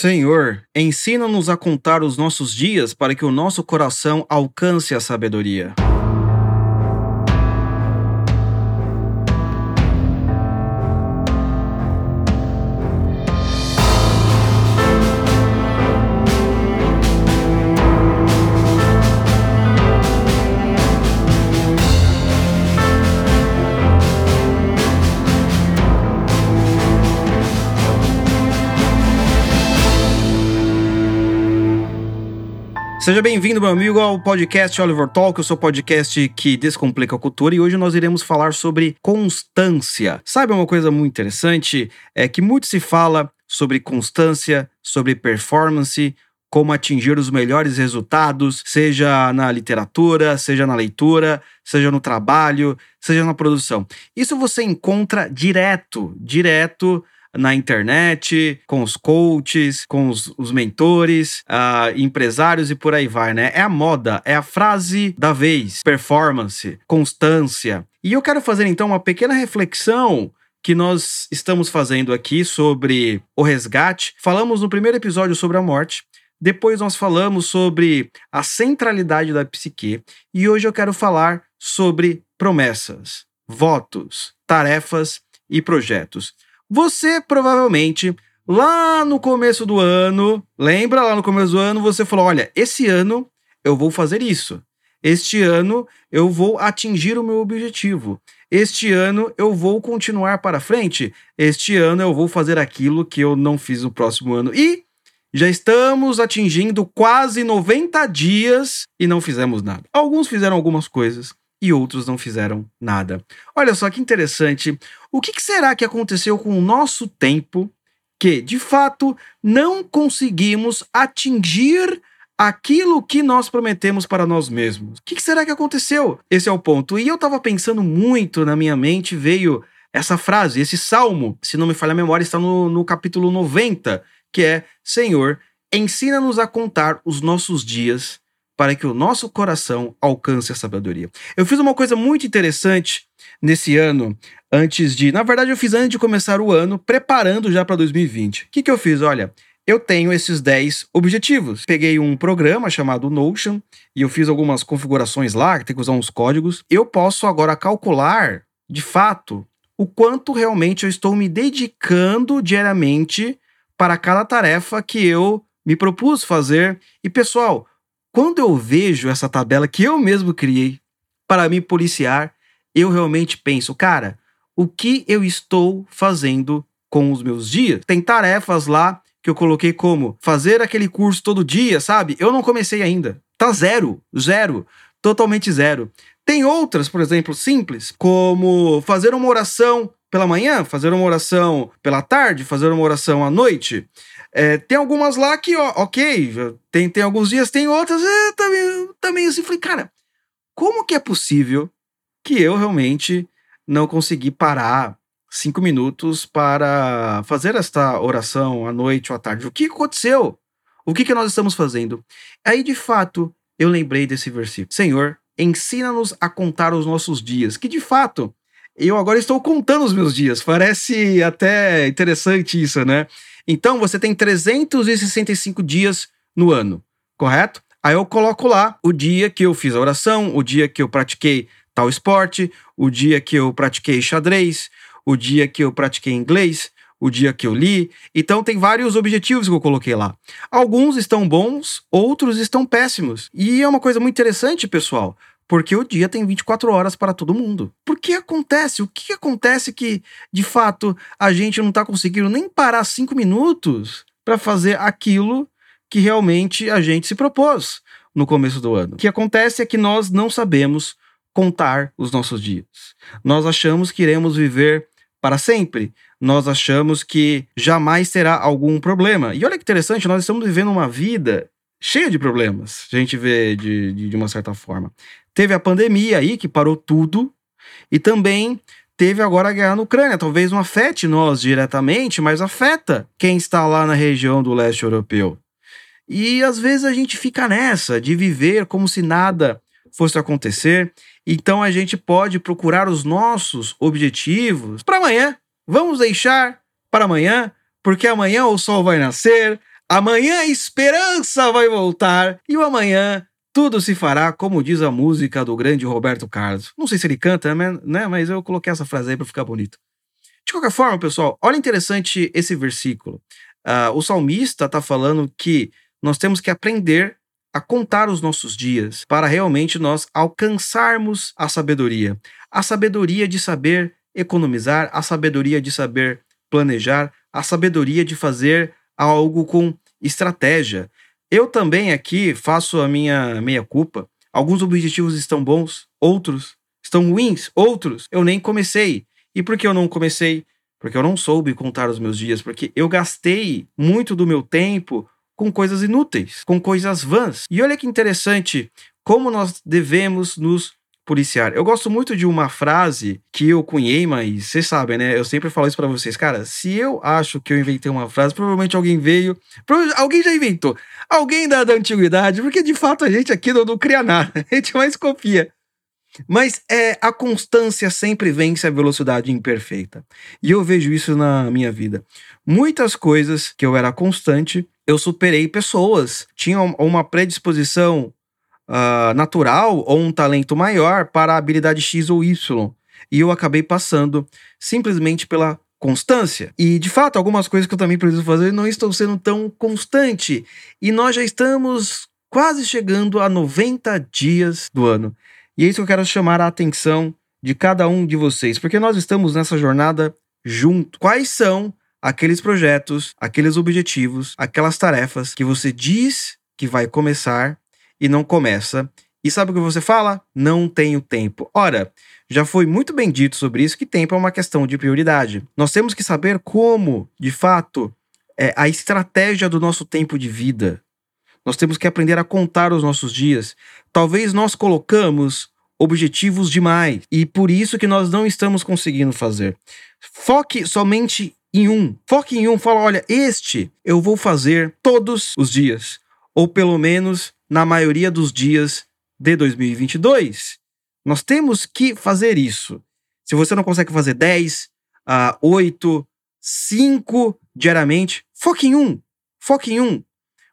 Senhor, ensina-nos a contar os nossos dias para que o nosso coração alcance a sabedoria. Seja bem-vindo, meu amigo, ao podcast Oliver Talk, o seu podcast que descomplica a cultura, e hoje nós iremos falar sobre constância. Sabe uma coisa muito interessante? É que muito se fala sobre constância, sobre performance, como atingir os melhores resultados, seja na literatura, seja na leitura, seja no trabalho, seja na produção. Isso você encontra direto, direto na internet, com os coaches, com os, os mentores, uh, empresários e por aí vai, né? É a moda, é a frase da vez: performance, constância. E eu quero fazer então uma pequena reflexão que nós estamos fazendo aqui sobre o resgate. Falamos no primeiro episódio sobre a morte. Depois nós falamos sobre a centralidade da psique e hoje eu quero falar sobre promessas, votos, tarefas e projetos. Você provavelmente, lá no começo do ano, lembra lá no começo do ano, você falou: olha, esse ano eu vou fazer isso. Este ano eu vou atingir o meu objetivo. Este ano eu vou continuar para frente. Este ano eu vou fazer aquilo que eu não fiz no próximo ano. E já estamos atingindo quase 90 dias e não fizemos nada. Alguns fizeram algumas coisas, e outros não fizeram nada. Olha só que interessante. O que, será que aconteceu com o nosso tempo que, de fato, não conseguimos atingir aquilo que nós prometemos para nós mesmos? O que, será que aconteceu? Esse é o ponto. E eu estava pensando muito na minha mente, veio essa frase, esse salmo, se não me falha a memória, está no, no capítulo 90, que é: Senhor, ensina-nos a contar os nossos dias para que o nosso coração alcance a sabedoria. Eu fiz uma coisa muito interessante nesse ano, antes de. Na verdade, eu fiz antes de começar o ano, preparando já para 2020. O que, que eu fiz? Olha. Eu tenho esses 10 objetivos. Peguei um programa chamado Notion e eu fiz algumas configurações lá, que tem que usar uns códigos. Eu posso agora calcular, de fato, o quanto realmente eu estou me dedicando diariamente para cada tarefa que eu me propus fazer. E pessoal, quando eu vejo essa tabela que eu mesmo criei para me policiar, eu realmente penso, cara, o que eu estou fazendo com os meus dias? Tem tarefas lá que eu coloquei como fazer aquele curso todo dia, sabe? Eu não comecei ainda. Tá zero, zero, totalmente zero. Tem outras, por exemplo, simples, como fazer uma oração pela manhã, fazer uma oração pela tarde, fazer uma oração à noite. É, tem algumas lá que, ó, ok, tem, tem alguns dias, tem outras, é, também, também assim, falei, cara, como que é possível que eu realmente não consegui parar cinco minutos para fazer esta oração à noite ou à tarde? O que aconteceu? O que, que nós estamos fazendo? Aí, de fato, eu lembrei desse versículo. Senhor, ensina-nos a contar os nossos dias, que de fato eu agora estou contando os meus dias. Parece até interessante isso, né? Então você tem 365 dias no ano, correto? Aí eu coloco lá o dia que eu fiz a oração, o dia que eu pratiquei tal esporte, o dia que eu pratiquei xadrez, o dia que eu pratiquei inglês, o dia que eu li. Então tem vários objetivos que eu coloquei lá. Alguns estão bons, outros estão péssimos. E é uma coisa muito interessante, pessoal, porque o dia tem 24 horas para todo mundo. Por que acontece? O que acontece que, de fato, a gente não está conseguindo nem parar cinco minutos para fazer aquilo que realmente a gente se propôs no começo do ano? O que acontece é que nós não sabemos contar os nossos dias. Nós achamos que iremos viver para sempre. Nós achamos que jamais terá algum problema. E olha que interessante, nós estamos vivendo uma vida cheia de problemas, a gente vê de, de, de uma certa forma. Teve a pandemia aí, que parou tudo, e também teve agora a guerra na Ucrânia. Talvez não afete nós diretamente, mas afeta quem está lá na região do leste europeu. E às vezes a gente fica nessa de viver como se nada fosse acontecer. Então a gente pode procurar os nossos objetivos para amanhã. Vamos deixar para amanhã, porque amanhã o sol vai nascer, Amanhã a esperança vai voltar e o amanhã tudo se fará como diz a música do grande Roberto Carlos. Não sei se ele canta, né? Mas eu coloquei essa frase aí para ficar bonito. De qualquer forma, pessoal, olha interessante esse versículo. Uh, o salmista está falando que nós temos que aprender a contar os nossos dias para realmente nós alcançarmos a sabedoria. A sabedoria de saber economizar, a sabedoria de saber planejar, a sabedoria de fazer algo com estratégia. Eu também aqui faço a minha meia culpa. Alguns objetivos estão bons, outros estão ruins, outros eu nem comecei. E por que eu não comecei? Porque eu não soube contar os meus dias, porque eu gastei muito do meu tempo com coisas inúteis, com coisas vãs. E olha que interessante como nós devemos nos policiar. Eu gosto muito de uma frase que eu cunhei, mas vocês sabem, né? Eu sempre falo isso para vocês. Cara, se eu acho que eu inventei uma frase, provavelmente alguém veio. Alguém já inventou. Alguém da, da antiguidade, porque de fato a gente aqui não, não cria nada. A gente mais copia. Mas é a constância sempre vence a velocidade imperfeita. E eu vejo isso na minha vida. Muitas coisas que eu era constante, eu superei pessoas. Tinha uma predisposição uh, natural ou um talento maior para a habilidade X ou Y. E eu acabei passando simplesmente pela constância. E de fato, algumas coisas que eu também preciso fazer não estão sendo tão constante. E nós já estamos quase chegando a 90 dias do ano. E é isso que eu quero chamar a atenção de cada um de vocês, porque nós estamos nessa jornada junto. Quais são aqueles projetos, aqueles objetivos, aquelas tarefas que você diz que vai começar e não começa? E sabe o que você fala? Não tenho tempo. Ora, já foi muito bem dito sobre isso que tempo é uma questão de prioridade. Nós temos que saber como, de fato, é a estratégia do nosso tempo de vida. Nós temos que aprender a contar os nossos dias. Talvez nós colocamos objetivos demais e por isso que nós não estamos conseguindo fazer. Foque somente em um. Foque em um, fala, olha, este eu vou fazer todos os dias, ou pelo menos na maioria dos dias de 2022. Nós temos que fazer isso. Se você não consegue fazer 10, uh, 8, 5 diariamente, foque em um. Foque em um.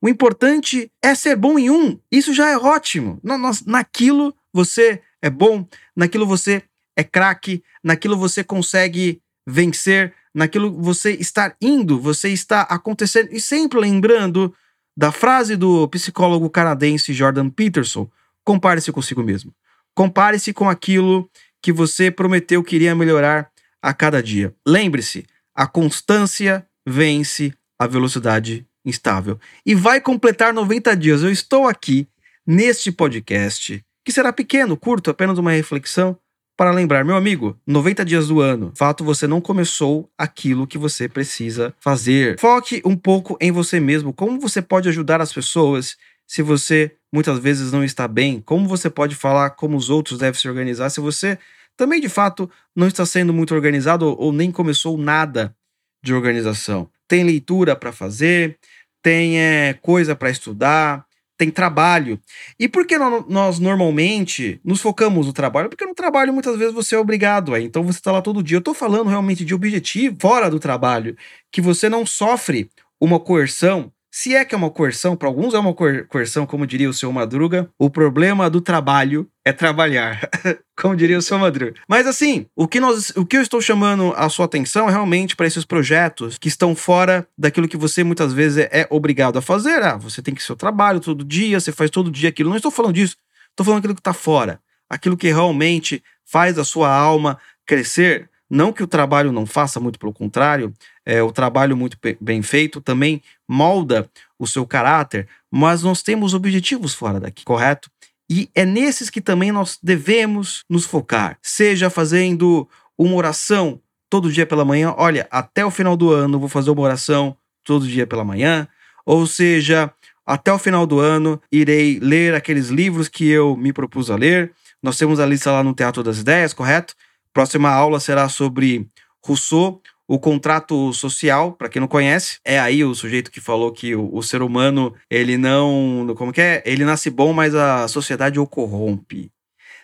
O importante é ser bom em um. Isso já é ótimo. Naquilo você é bom, naquilo você é craque, naquilo você consegue vencer, naquilo você está indo, você está acontecendo. E sempre lembrando da frase do psicólogo canadense Jordan Peterson: compare-se consigo mesmo. Compare-se com aquilo que você prometeu que iria melhorar a cada dia. Lembre-se, a constância vence a velocidade instável. E vai completar 90 dias. Eu estou aqui neste podcast, que será pequeno, curto, apenas uma reflexão, para lembrar, meu amigo, 90 dias do ano, fato você não começou aquilo que você precisa fazer. Foque um pouco em você mesmo, como você pode ajudar as pessoas se você muitas vezes não está bem, como você pode falar como os outros devem se organizar se você também de fato não está sendo muito organizado ou, nem começou nada de organização. Tem leitura para fazer, tem é, coisa para estudar, tem trabalho. E por que nós normalmente nos focamos no trabalho? Porque no trabalho muitas vezes você é obrigado a, então você está lá todo dia. Eu estou falando realmente de objetivo fora do trabalho, que você não sofre uma coerção se é que é uma coerção, para alguns é uma coerção, como diria o seu Madruga, o problema do trabalho é trabalhar, como diria o seu Madruga. Mas assim, o que, nós, o que eu estou chamando a sua atenção é realmente para esses projetos que estão fora daquilo que você muitas vezes é, é obrigado a fazer. Ah, você tem que seu trabalho todo dia, você faz todo dia aquilo. Não estou falando disso, estou falando aquilo que está fora, aquilo que realmente faz a sua alma crescer não que o trabalho não faça, muito pelo contrário, é, o trabalho muito bem feito também molda o seu caráter, mas nós temos objetivos fora daqui, correto? E é nesses que também nós devemos nos focar, seja fazendo uma oração todo dia pela manhã, olha, até o final do ano vou fazer uma oração todo dia pela manhã, ou seja, até o final do ano irei ler aqueles livros que eu me propus a ler. Nós temos a lista lá no Teatro das Ideias, correto? Próxima aula será sobre Rousseau, o contrato social, para quem não conhece, é aí o sujeito que falou que o, o, ser humano, ele não. Como que é? Ele nasce bom, mas a sociedade o corrompe.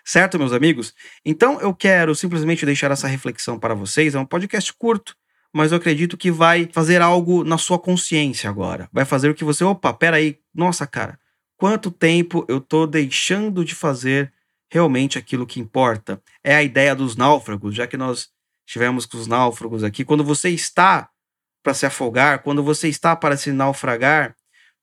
Certo, meus amigos? Então eu quero simplesmente deixar essa reflexão para vocês. É um podcast curto, mas eu acredito que vai fazer algo na sua consciência agora. Vai fazer o que você, opa, peraí, nossa cara, quanto tempo eu tô deixando de fazer realmente aquilo que importa? É a ideia dos náufragos, já que nós tivemos com os náufragos aqui. Quando você está para se afogar, quando você está para se naufragar,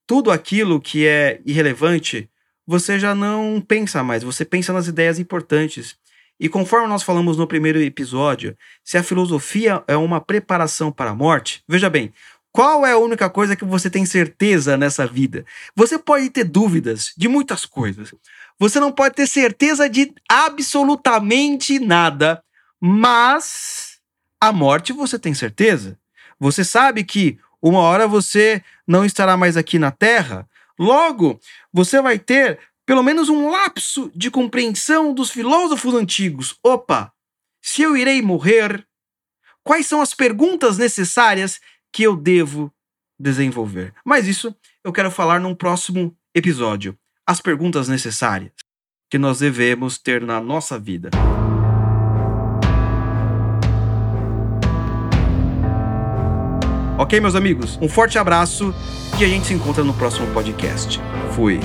tudo aquilo que é irrelevante, você já não pensa mais, você pensa nas ideias importantes. E conforme nós falamos no primeiro episódio, se a filosofia é uma preparação para a morte, veja bem, qual é a única coisa que você tem certeza nessa vida? Você pode ter dúvidas de muitas coisas. Você não pode ter certeza de absolutamente nada, mas a morte você tem certeza. Você sabe que uma hora você não estará mais aqui na Terra. Logo, você vai ter pelo menos um lapso de compreensão dos filósofos antigos. Opa, se eu irei morrer, quais são as perguntas necessárias que eu devo desenvolver? Mas isso eu quero falar num próximo episódio. As perguntas necessárias que nós devemos ter na nossa vida. Ok, meus amigos? Um forte abraço e a gente se encontra no próximo podcast. Fui.